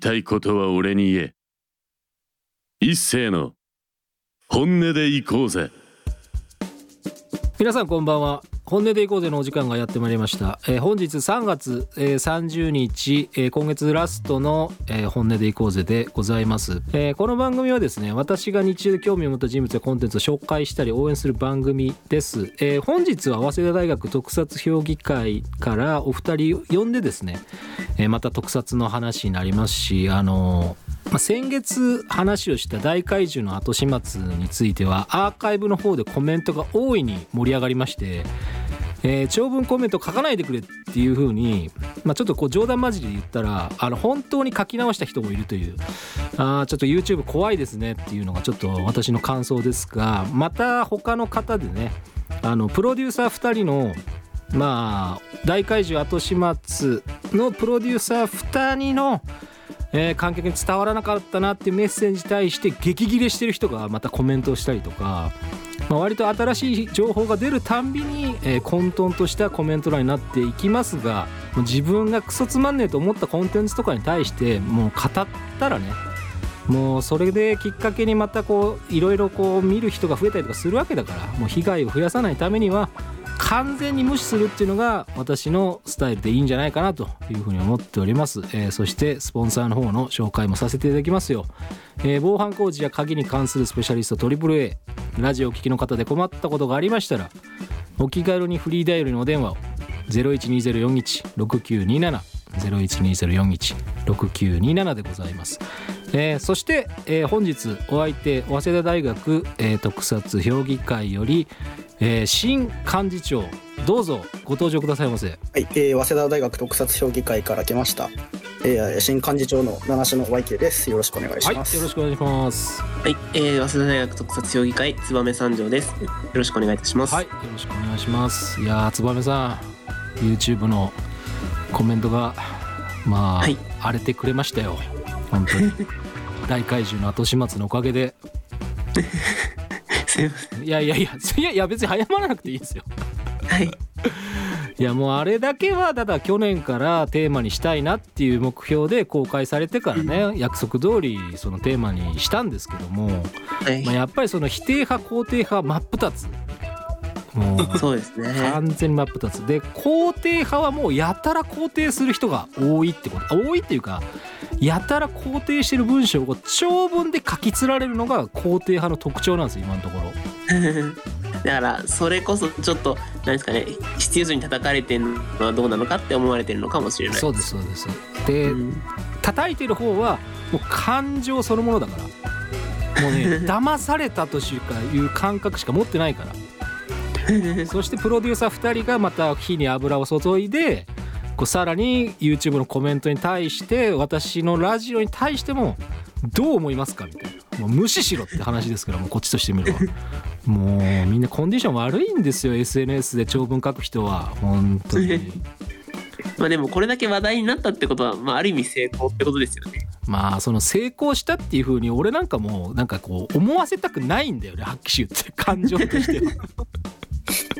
たいことは俺に言え。一斉の本音で行こうぜ。皆さんこんばんは。本音でいこうぜのお時間がやってまいりました、えー、本日3月、えー、30日、えー、今月ラストの、えー、本音でいこうぜでございます、えー、この番組はですね私が日中で興味を持った人物やコンテンツを紹介したり応援する番組です、えー、本日は早稲田大学特撮評議会からお二人呼んでですね、えー、また特撮の話になりますしあのーまあ、先月話をした大怪獣の後始末についてはアーカイブの方でコメントが大いに盛り上がりまして、えー、長文コメント書かないでくれっていう風に、まあ、ちょっとこう冗談交じりで言ったらあの本当に書き直した人もいるというあちょっと YouTube 怖いですねっていうのがちょっと私の感想ですがまた他の方でねあのプロデューサー2人のまあ大怪獣後始末のプロデューサー2人のえー、観客に伝わらなかったなっていうメッセージに対して激切れしてる人がまたコメントをしたりとか、まあ、割と新しい情報が出るたんびに、えー、混沌としたコメント欄になっていきますが自分がクソつまんねえと思ったコンテンツとかに対してもう語ったらねもうそれできっかけにまたこういろいろこう見る人が増えたりとかするわけだからもう被害を増やさないためには完全に無視するっていうのが私のスタイルでいいんじゃないかなというふうに思っております、えー、そしてスポンサーの方の紹介もさせていただきますよ、えー、防犯工事や鍵に関するスペシャリスト AAA ラジオを聴きの方で困ったことがありましたらお気軽にフリーダイヤルのお電話を。0120416927 0120416927でございます、えー、そして、えー、本日お相手早稲田大学、えー、特撮評議会より、えー、新幹事長どうぞご登場くださいませ。はい、えー、早稲田大学特撮評議会から来ました、えー、新幹事長の七種の YK です。よろしくお願いします、はい、よろしくお願いします。はい、えー、早稲田大学特撮評議会燕三条です。よろしくお願いいたします。はいよろしくお願いします。いや燕さん YouTube のコメントがまあ、はい、荒れてくれましたよ。本当に。大怪獣の後始末のおかげで。すいやいやいやいやいや別に謝らなくていいですよ。はい。いやもうあれだけはただ去年からテーマにしたいなっていう目標で公開されてからね、うん、約束通りそのテーマにしたんですけども、はい、まあ、やっぱりその否定派肯定派真っ二つもうそうですね。完全に真っ二つ。で肯定派はもうやたら肯定する人が多いってこと。多いっていうかやたら肯定してる文章を長文で書き連られるのが肯定派の特徴なんですよ今のところ。だからそれこそちょっと何ですかね必要に叩かれてるのはどうなのかって思われてるのかもしれない。そうですそうです。で、うん、叩いてる方はもう感情そのものだから。もうね 騙されたという感覚しか持ってないから そしてプロデューサー2人がまた火に油を注いでこうさらに YouTube のコメントに対して私のラジオに対してもどう思いますかみたいな。もう無視しろって話ですからもうこっちとしてみれば。もうみんなコンディション悪いんですよ SNS で長文書く人は本当に。まあでもこれだけ話題になったってことは、まあ、ある意味成功ってことですよね。まあその成功したっていうふうに俺なんかもなんかこう思わせたくないんだよねはっきり言って感情としては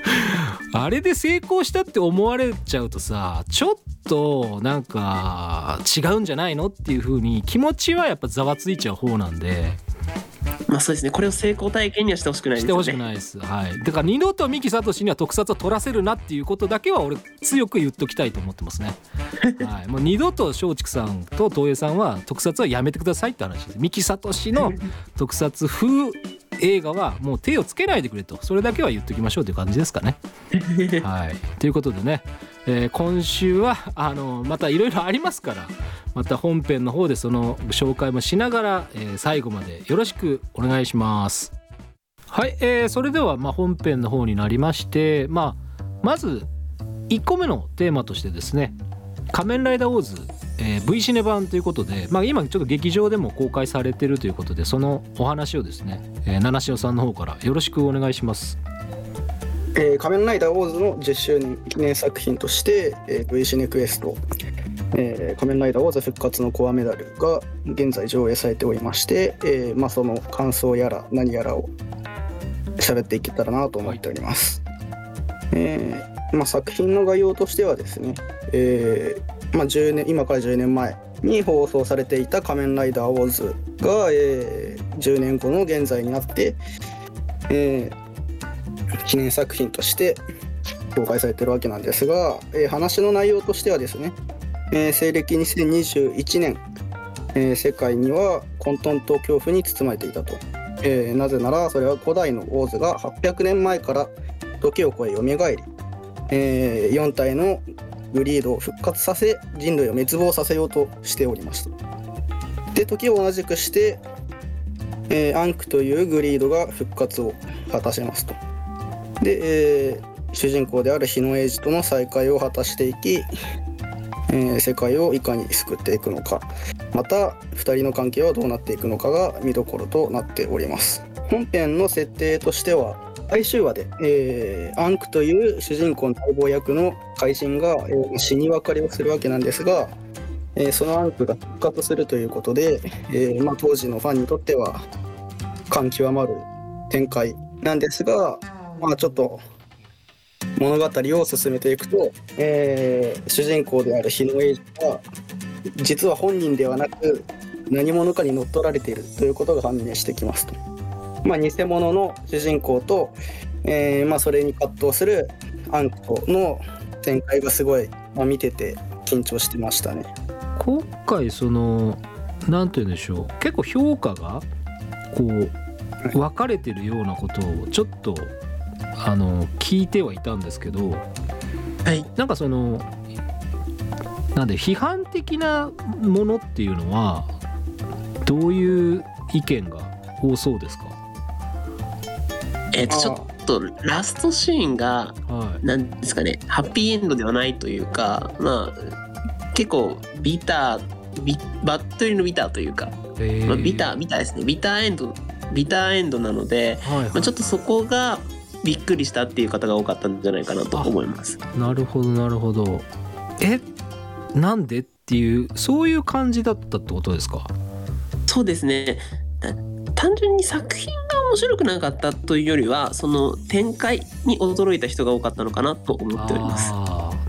あれで成功したって思われちゃうとさちょっとなんか違うんじゃないのっていう風に気持ちはやっぱざわついちゃう方なんで。まあそうですね。これを成功体験にはしてほしくないですね。してほしくないです。はい。だから二度と三木聡には特撮を取らせるなっていうことだけは俺強く言っときたいと思ってますね。はい。もう二度と松竹さんと東映さんは特撮はやめてくださいって話です。三木聡の特撮風映画はもう手をつけないでくれと。それだけは言っときましょうという感じですかね。はい。ということでねえー、今週はあのまたいろいろありますからまた本編の方でその紹介もしながら、えー、最後までよろしくお願いします。はい、えー、それではまあ本編の方になりまして、まあ、まず1個目のテーマとしてですね「仮面ライダーオーズ」えー、V シネ版ということで、まあ、今ちょっと劇場でも公開されてるということでそのお話をですね、えー、七潮さんの方からよろしくお願いします。えー、仮面ライダーオーズの10周年記念作品として、えー、V シネクエスト、えー、仮面ライダーオーズ復活のコアメダルが現在上映されておりまして、えーまあ、その感想やら何やらを喋っていけたらなと思っております。はい、えーまあ、作品の概要としてはですね、えーまあ、10年今から10年前に放送されていた「仮面ライダーオーズが」えー10年後の現在になって、えー記念作品として公開されてるわけなんですが、えー話の内容としてはですね、えー西暦2021年、えー世界には混沌と恐怖に包まれていたと、えーなぜならそれは古代のオーズが800年前から時を超え蘇り、え4体のグリードを復活させ人類を滅亡させようとしておりましたで時を同じくして、えーアンクというグリードが復活を果たしますと。で、えー主人公である日野英二との再会を果たしていき、え世界をいかに救っていくのか。また2人の関係はどうなっていくのかが見どころとなっております。本編の設定としては最終話で、えーアンクという主人公の待望役の怪人が、えー死に別れをするわけなんですが、えーそのアンクが復活するということで、えーまあ、当時のファンにとっては感極まる展開なんですが、まあ、ちょっと物語を進めていくと、えー主人公である日野英二は実は本人ではなく何者かに乗っ取られているということが判明してきますと。まあ、偽物の主人公と、えーまあ、それに葛藤するアンコの展開がすごい、まあ、見てて緊張してましたね。今回そのなんて言うんでしょう結構評価がこう分かれてるようなことをちょっとあの聞いてはいたんですけどはいなんかそのなんで批判的なものっていうのはどういう意見が多そうですか？えっ、とちょっとラストシーンがはい。なんですかねハッピーエンドではないというかまあ結構ビタービバットリのビターというか、えー。まあ、ビタービターですね。ビターエンドビターエンドなので、はいはい。まあ、ちょっとそこがびっくりしたっていう方が多かったんじゃないかなと思います。なるほどなるほど。えなんでっていうそういう感じだったってことですか？そうですね。だ単純に作品が面白くなかったというよりはその展開に驚いた人が多かったのかなと思っております。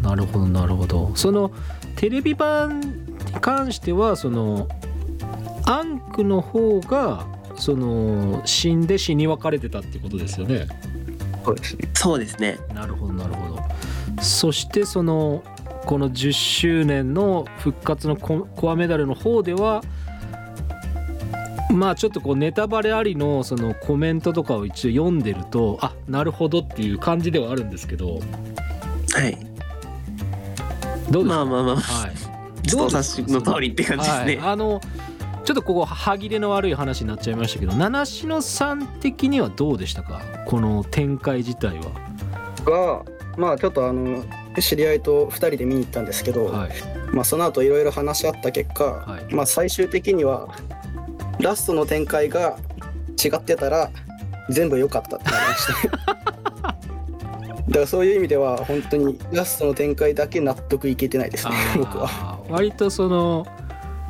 なるほどなるほど。そのテレビ版に関してはそのアンクの方がその死んで死に別れてたってことですよね。そうですね。なるほどなるほど。そしてそのこの10周年の復活のココアメダルの方ではまあちょっとこうネタバレありのそのコメントとかを一応読んでるとあなるほどっていう感じではあるんですけど。はい。どうですか、まあまあまあはい。ちょっとお察しの通りって感じですね。はい、あのちょっとここ歯切れの悪い話になっちゃいましたけど七篠さん的にはどうでしたか？この展開自体は。がまあちょっとあの知り合いと2人で見に行ったんですけど、はい。まあ、その後いろいろ話し合った結果、はい。まあ、最終的にはラストの展開が違ってたら全部良かったってなりましただからそういう意味では本当にラストの展開だけ納得いけてないですね僕は。割とその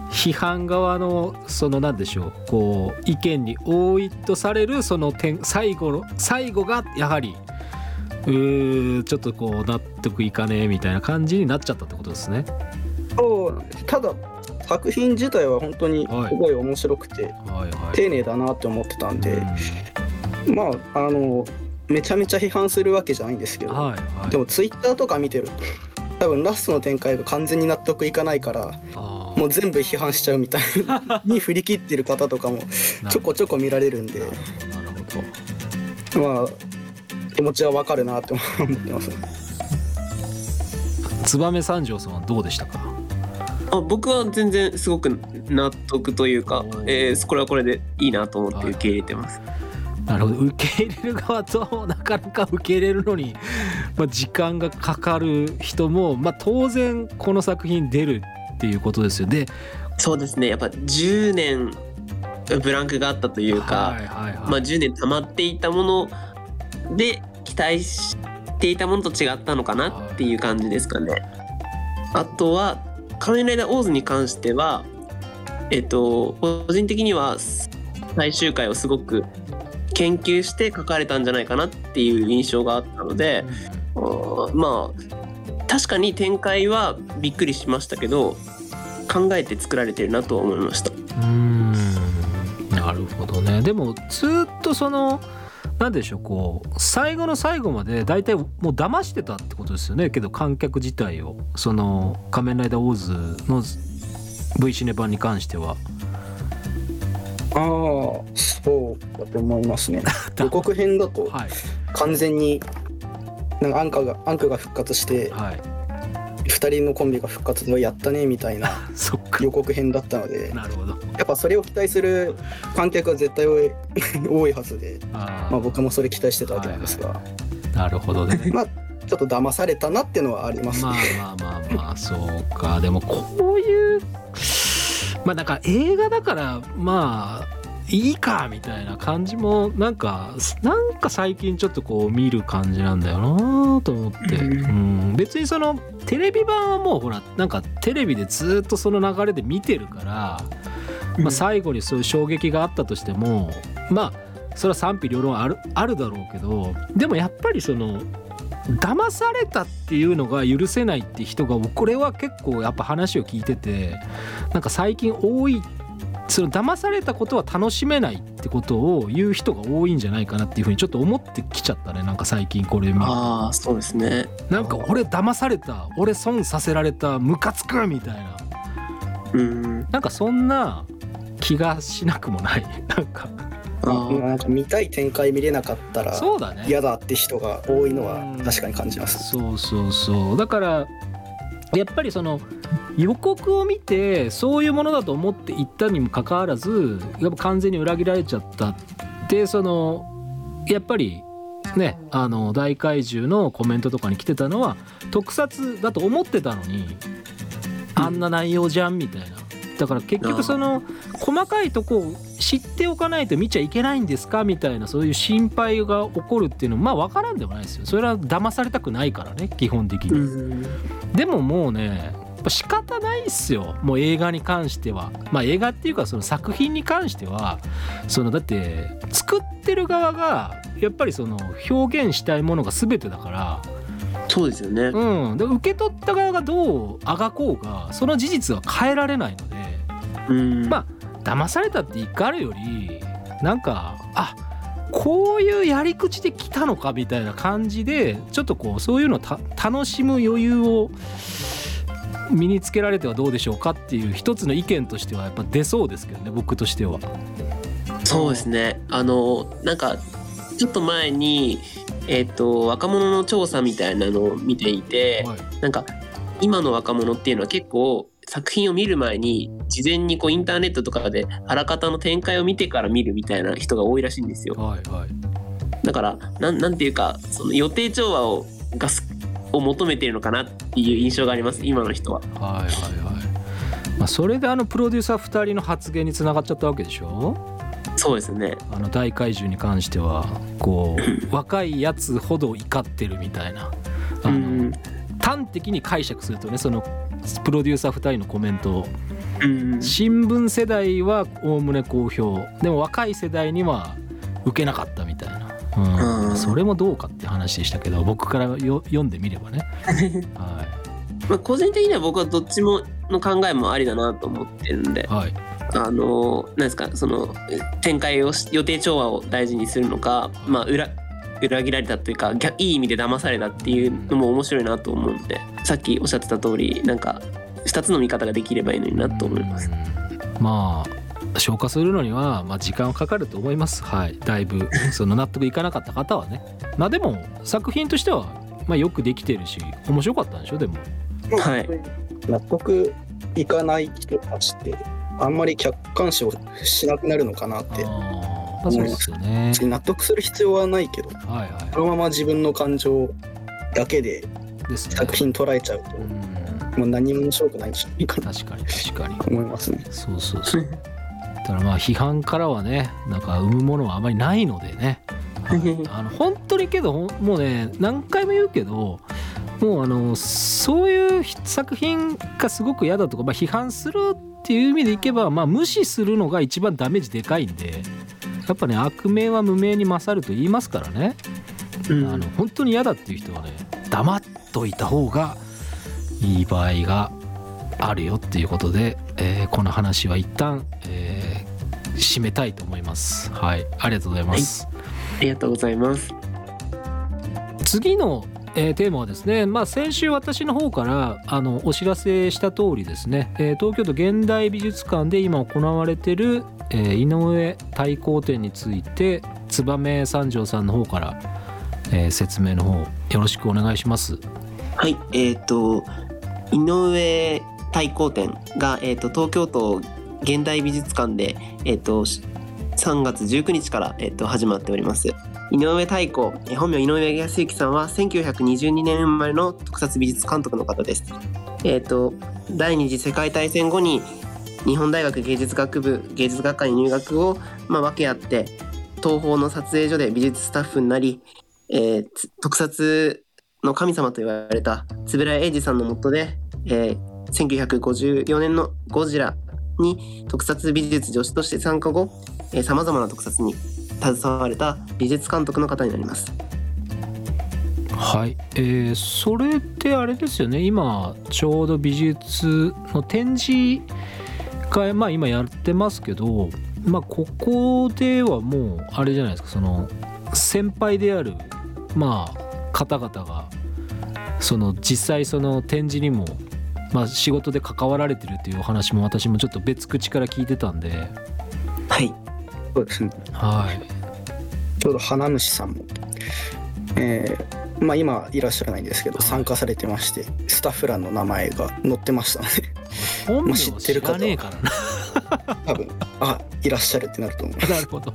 批判側のそのなんでしょうこう意見に多いとされるその点最後の最後がやはりうーちょっとこう納得いかねえみたいな感じになっちゃったってことですね。そうただ作品自体は本当にすごい面白くて、はいはい。丁寧だなって思ってたんで、うまああのめちゃめちゃ批判するわけじゃないんですけど、んはいはい。でもツイッターとか見てると多分ラストの展開が完全に納得いかないからもう全部批判しちゃうみたいな に振り切ってる方とかもちょこちょこ見られるんでなるほど。まあ気持ちはわかるなって思ってますね。燕三条さんはどうでしたか？あ僕は全然すごく納得というかえーこれはこれでいいなと思って受け入れてます。なるほど。受け入れる側となかなか受け入れるのに、まあ、時間がかかる人も、まあ、当然この作品出るっていうことですよでそうですね。やっぱ10年ブランクがあったというか、はいはいはい。まあ、10年溜まっていたもので期待していたものと違ったのかなっていう感じですかね。あとは「仮面ライダーオーズ」に関してはえっと個人的には最終回をすごく研究して書かれたんじゃないかなっていう印象があったので、あーまあ確かに展開はびっくりしましたけど考えて作られてるなとは思いました。うーん。なるほどね。でもずっとそのなんでしょうこう最後の最後まで大体もう騙してたってことですよね。けど観客自体を。その「仮面ライダーオーズ」の V シネ版に関しては。ああそうだと思いますね。予告編だとはい。完全になんかアンカがアンクが復活してはい2人のコンビが復活のやったねみたいな予告編だったのでなるほど。やっぱそれを期待する観客は絶対多い はずで、まあ、僕もそれ期待してたわけなんですが、なるほどね。まあちょっと騙されたなっていうのはありますまあね。まあまあまあそうか。でもこういうまあなんか映画だからまあいいかみたいな感じもなんかなんか最近ちょっとこう見る感じなんだよなと思って、ううん、別にそのテレビ版はもうほらなんかテレビでずっとその流れで見てるから、まあ、最後にそういう衝撃があったとしてもまあそれは賛否両論あるあるだろうけどでもやっぱりその騙されたっていうのが許せないって人がこれは結構やっぱ話を聞いててなんか最近多いその騙されたことは楽しめないってことを言う人が多いんじゃないかなっていうふうにちょっと思ってきちゃったねなんか最近これ見るとああそうですね。なんか俺騙された俺損させられたムカつくみたいな。うん。なんかそんな気がしなくもない。なんか。あー。なんか見たい展開見れなかったらそうだね。嫌だって人が多いのは確かに感じます。そうそうそう。だからやっぱりその予告を見てそういうものだと思って行ったにもかかわらずやっぱ完全に裏切られちゃったってそのやっぱりねあの大怪獣のコメントとかに来てたのは特撮だと思ってたのにあんな内容じゃんみたいな。だから結局その細かいとこを知っておかないと見ちゃいけないんですかみたいなそういう心配が起こるっていうのはまあ分からんでもないですよそれは騙されたくないからね基本的に。うん。でももうねやっぱ仕方ないっすよもう映画に関してはまあ映画っていうかその作品に関してはそのだって作ってる側がやっぱりその表現したいものが全てだからそうですよね。うんで受け取った側がどうあがこうがその事実は変えられないのでうん。ま騙されたって怒るよりなんかあこういうやり口で来たのかみたいな感じでちょっとこうそういうのをた楽しむ余裕を身につけられてはどうでしょうかっていう一つの意見としてはやっぱ出そうですけどね僕としては。そうですね。あのなんかちょっと前にえっ、と若者の調査みたいなのを見ていて、はいなんか今の若者っていうのは結構作品を見る前に事前にこうインターネットとかであらかたの展開を見てから見るみたいな人が多いらしいんですよ。はいはいだからなんなんていうかその予定調和をがすを求めているのかなっていう印象があります今の人は。はいはいはい。まあ、それであのプロデューサー2人の発言につながっちゃったわけでしょ？そうですね。あの大怪獣に関してはこう 若いやつほど怒ってるみたいなあの、うん端的に解釈するとねそのプロデューサー2人のコメントを。うん新聞世代はおおむね好評。でも若い世代には受けなかったみたいな、うん。うん。それもどうかって話でしたけど僕からよ読んでみればね、はまあ、個人的には僕はどっちもの考えもありだなと思ってるんで。い、はい、あのなんですかそのえ展開をし予定調和を大事にするのか、まあ、裏裏切られたというか逆いい意味で騙されたっていうのも面白いなと思うんでさっきおっしゃってた通りなんか2つの見方ができればいいのになと思います。うんまあ消化するのには、まあ、時間はかかると思います。はい。だいぶその納得いかなかった方はね。まあでも作品としては、まあ、よくできてるし面白かったんでしょでも。はい。納得いかない人たちってあんまり客観視をしなくなるのかなってまあそうですよね。納得する必要はないけどはいはこのまま自分の感情だけで作品捉えちゃうとうん。もう何も面白くないんじゃないかな。確かに確かに。と思いますね。そうそうそう。だからまあ批判からはねなんか生むものはあまりないのでね、はい。あの本当にけどもうね何回も言うけどもうあのそういう作品がすごく嫌だとか、まあ、批判するっていう意味でいけば、まあ、無視するのが一番ダメージでかいんでやっぱね悪名は無名に勝ると言いますからね、うん。あの本当に嫌だっていう人はね黙っといた方がいい場合があるよっていうことで、えーこの話は一旦、えー締めたいと思います。はい。ありがとうございます、ありがとうございます。次の、えーテーマはですね、まあ、先週私の方からあのお知らせした通りですね、えー東京都現代美術館で今行われてる、えー井上太閤展について燕三条さんの方から、えー説明の方よろしくお願いします。はい、えっ、と井上太閤展が、えー、と東京都現代美術館で、えー、と3月19日から、えー、と始まっております。井上太閤えー本名井上康之さんは1922年生まれの特撮美術監督の方です。えっ、と第二次世界大戦後に日本大学芸術学部芸術学科に入学を、まあ、分け合って東宝の撮影所で美術スタッフになり、えー特撮の神様と言われた円谷英二さんの下で、えー1954年の「ゴジラ」に特撮美術助手として参加後さまざまな特撮に携われた美術監督の方になります。はい、えーそれってあれですよね。今ちょうど美術の展示会まあ今やってますけどまあここではもうあれじゃないですか。その先輩であるまあ方々がその実際その展示にもまあ仕事で関わられてるっていうお話も私もちょっと別口から聞いてたんで。はい、そうですね。はい。ちょうど花主さんも、えーまあ、今いらっしゃらないんですけど参加されてましてスタッフ欄の名前が載ってましたので本名まあ知ってる知方はらねえからな。多分あいらっしゃるってなると思います。なるほど。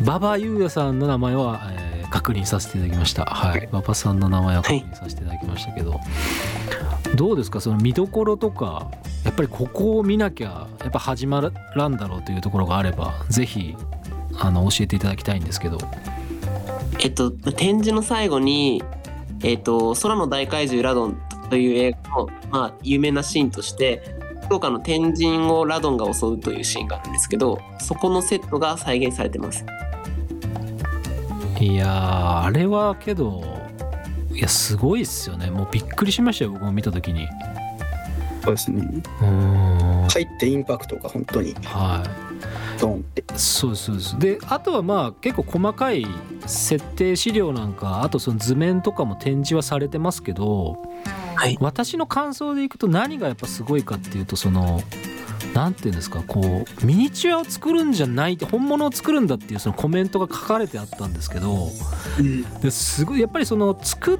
馬場優也さんの名前は、えー確認させていただきました。はい。馬場さんの名前は確認させていただきましたけど、どうですか？その見どころとか、やっぱりここを見なきゃやっぱ始まらんだろうというところがあれば、ぜひあの教えていただきたいんですけど。えっと展示の最後に「えっと空の大怪獣ラドン」という映画の、まあ、有名なシーンとして福岡の天神をラドンが襲うというシーンがあるんですけどそこのセットが再現されてます。いやーあれはけどいやすごいっすよね。もうびっくりしましたよ僕も見た時に。そうですねうーん。入ってインパクトが本当にはい。ドンってそうですそうですであとはまあ結構細かい設定資料なんかあとその図面とかも展示はされてますけど、はい私の感想でいくと何がやっぱすごいかっていうとそのなんていうんですかこうミニチュアを作るんじゃないって本物を作るんだっていうそのコメントが書かれてあったんですけどですごいやっぱりその作っ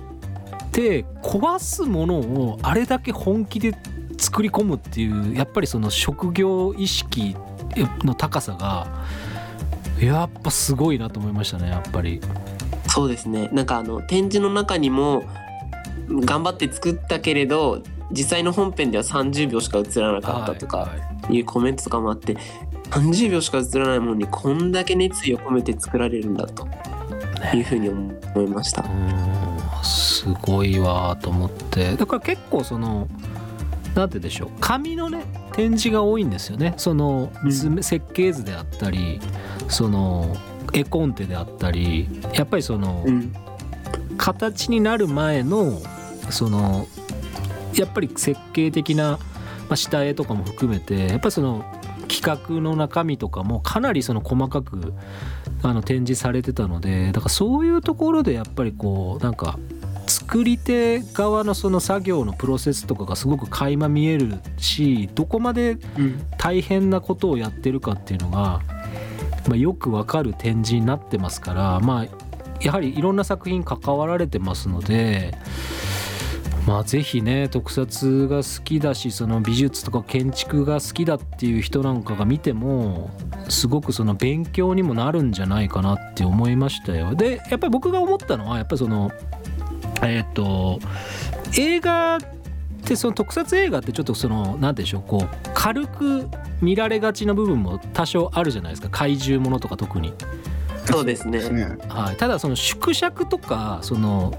て壊すものをあれだけ本気で作り込むっていうやっぱりその職業意識の高さがやっぱすごいなと思いましたねやっぱり。そうですね。なんかあの展示の中にも頑張って作ったけれど実際の本編では30秒しか映らなかったとか。はいはいいうコメントとかもあって30秒しか映らないものにこんだけ熱意を込めて作られるんだと。いうふうに思いました。すごいわと思って。だから結構そのなんてでしょう。紙のね展示が多いんですよね。その図面設計図であったりその絵コンテであったりやっぱりそのうん。形になる前のそのやっぱり設計的な、まあ、下絵とかも含めてやっぱりその企画の中身とかもかなりその細かくあの展示されてたのでだからそういうところでやっぱりこうなんか作り手側のその作業のプロセスとかがすごく垣間見えるしどこまで大変なことをやってるかっていうのが、まあ、よくわかる展示になってますからまあやはりいろんな作品関わられてますのでまあぜひね特撮が好きだしその美術とか建築が好きだっていう人なんかが見てもすごくその勉強にもなるんじゃないかなって思いましたよ。でやっぱり僕が思ったのはやっぱりそのえっ、と映画ってその特撮映画ってちょっとその何て言うんでしょうこう軽く見られがちな部分も多少あるじゃないですか怪獣ものとか特に。そうですねですねはい、ただその縮尺とかその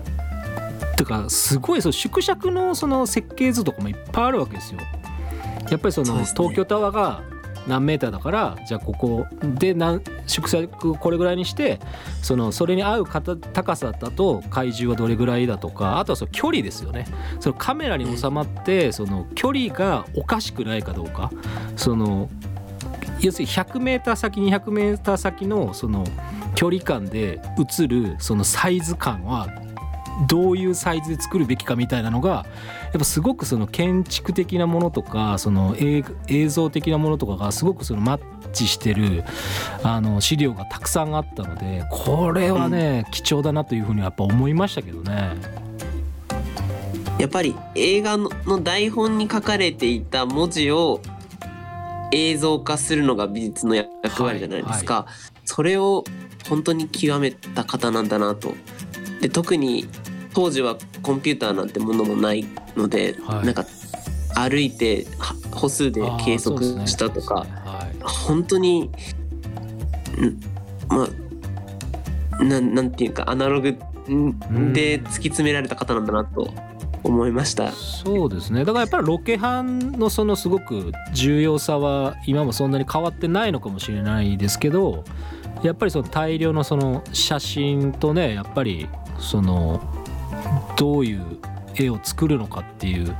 てかすごいその縮尺のその設計図とかもいっぱいあるわけですよ。やっぱりその東京タワーが何メーターだからじゃあここで何縮尺これぐらいにしてそのそれに合う方高さだと怪獣はどれぐらいだとかあとはその距離ですよね。そのカメラに収まってその距離がおかしくないかどうか。その要するに 100m 先 200m 先のその距離感で映るそのサイズ感はどういうサイズで作るべきかみたいなのがやっぱすごくその建築的なものとかその映像的なものとかがすごくそのマッチしてるあの資料がたくさんあったのでこれはね、貴重だなというふうにやっぱ思いましたけどね。やっぱり映画の台本に書かれていた文字を映像化するのが美術の役割じゃないですか、はいはい、それを本当に極めた方なんだなと。で特に当時はコンピューターなんてものもないので、はい、なんか歩いて歩数で計測したとか、ねはい、本当にまあななんていうかアナログで突き詰められた方なんだなと思いました。そうですね。だからやっぱりロケハンのそのすごく重要さは今もそんなに変わってないのかもしれないですけどやっぱりその大量のその写真とねやっぱりそのどういう絵を作るのかっていう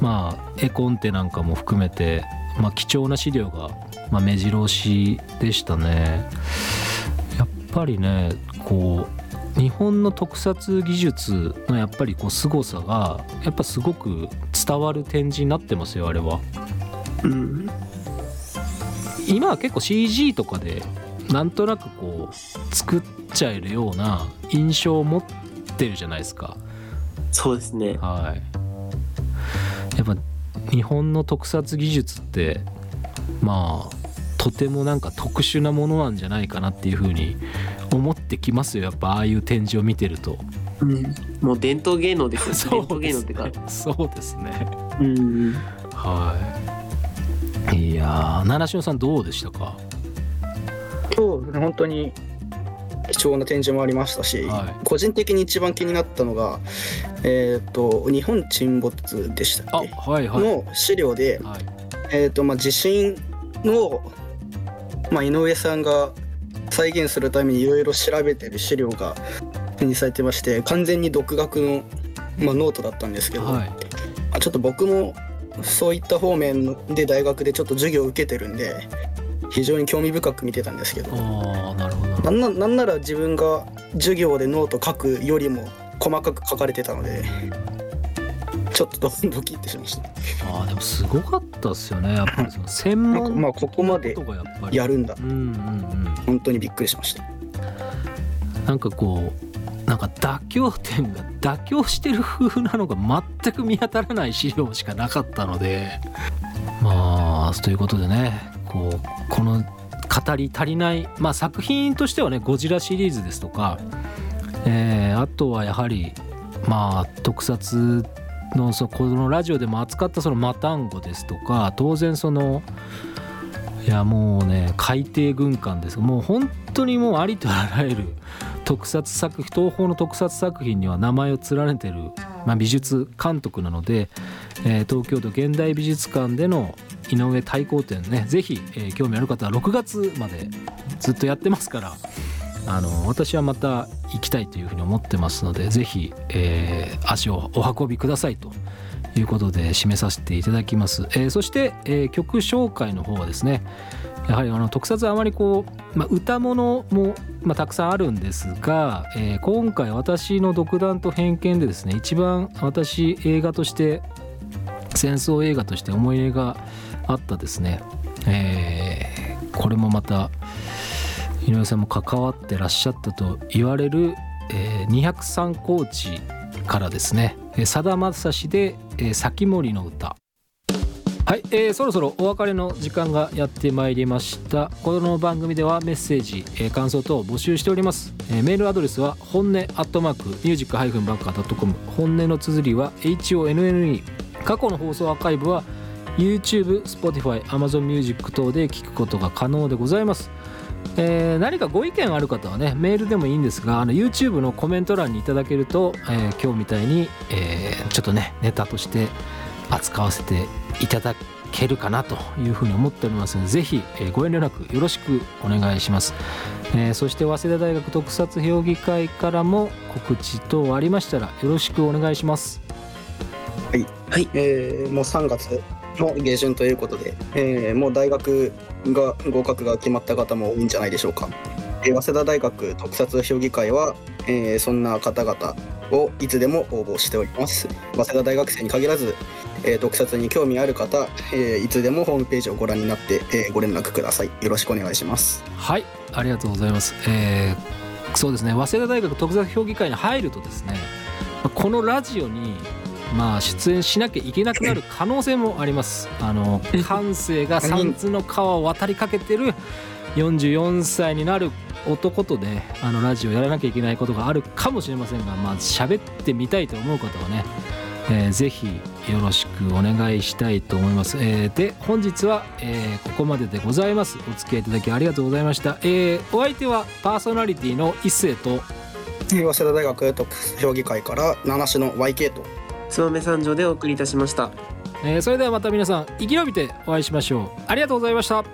まあ絵コンテなんかも含めて、まあ、貴重な資料が、まあ、目白押しでしたね。やっぱりねこう日本の特撮技術のやっぱりこう凄さがやっぱすごく伝わる展示になってますよあれは。うん、今は結構 CG とかでなんとなくこう作っちゃえるような印象を持ってるじゃないですか。そうですね。はい。やっぱ日本の特撮技術ってまあとてもなんか特殊なものなんじゃないかなっていうふうに思ってきますよ。やっぱああいう展示を見てると。うん、もう伝統芸能ですよ、ね、伝統芸能ってか。そうですね。うんはい。いや七島さんどうでしたか？そうですね。本当に貴重な展示もありましたし、はい、個人的に一番気になったのが、えーと、日本沈没でしたっけ、はいはい、の資料で、はい、えーとまあ、地震の、まあ、井上さんが再現するためにいろいろ調べてる資料が展示されてまして完全に独学の、まあ、ノートだったんですけど、はい、ちょっと僕もそういった方面で大学でちょっと授業を受けてるんで非常に興味深く見てたんですけどあなるほど。なんなんなら自分が授業でノート書くよりも細かく書かれてたのでちょっとドキッてしました。あでもすごかったっすよね。やっぱりその 専門まあここまでやるんだ、うんうんうん、本当にびっくりしました。なんかこうなんか妥協点が妥協してる風なのが全く見当たらない資料しかなかったので。まあということでねこうこの語り足りないまあ作品としてはねゴジラシリーズですとか、えー、あとはやはりまあ特撮のそこのラジオでも扱ったそのマタンゴですとか当然そのいやもうね海底軍艦です。もう本当にもうありとあらゆる特撮作品東宝の特撮作品には名前を連ねてる、まあ、美術監督なので、えー、東京都現代美術館での井上太閤展ね是非、えー、興味ある方は6月までずっとやってますからあの私はまた行きたいというふうに思ってますのでぜひ、えー、足をお運びくださいということで締めさせていただきます、えー、そして、えー、曲紹介の方はですねやはりあの特撮あまりこう、まあ、歌物も、まあ、たくさんあるんですが、えー、今回私の独断と偏見でですね一番私映画として戦争映画として思い入れがあったですね、えー、これもまた井上さんも関わってらっしゃったと言われる、えー、203高地からですねさだまさしで「えー、先森の歌」はい、えー、そろそろお別れの時間がやってまいりました。この番組ではメッセージ、えー、感想等を募集しております、えー、メールアドレスは本音アットマークミュージックハイフンバンカー .com 本音の綴りは HONNE 過去の放送アーカイブは YouTube、Spotify、Amazon Music 等で聞くことが可能でございます。えー、何かご意見ある方はねメールでもいいんですがあの YouTube のコメント欄にいただけると、えー、今日みたいに、えー、ちょっとねネタとして扱わせていただけるかなというふうに思っておりますのでぜひ、えーご遠慮なくよろしくお願いします、えーそして早稲田大学特撮評議会からも告知等ありましたらよろしくお願いします。えーもう3月の下旬ということで、えーもう大学が合格が決まった方も多いんじゃないでしょうか。え早稲田大学特撮評議会は、えーそんな方々をいつでも応募しております。早稲田大学生に限らず、えー特撮に興味ある方、えーいつでもホームページをご覧になって、えーご連絡ください。よろしくお願いします。はいありがとうございます、えーそうですね早稲田大学特撮評議会に入るとですねこのラジオにまあ出演しなきゃいけなくなる可能性もあります。あの感性が三途の川を渡りかけてる44歳になる男とねあのラジオやらなきゃいけないことがあるかもしれませんがまあ喋ってみたいと思う方はね、えーぜひよろしくお願いしたいと思います、えーで本日は、えーここまででございます。お付き合いいただきありがとうございました、えーお相手はパーソナリティの一世とえー早稲田大学特撮評議会から七種の YK とつまめ三条でお送りいたしました。えーそれではまた皆さん生き延びてお会いしましょう。ありがとうございました。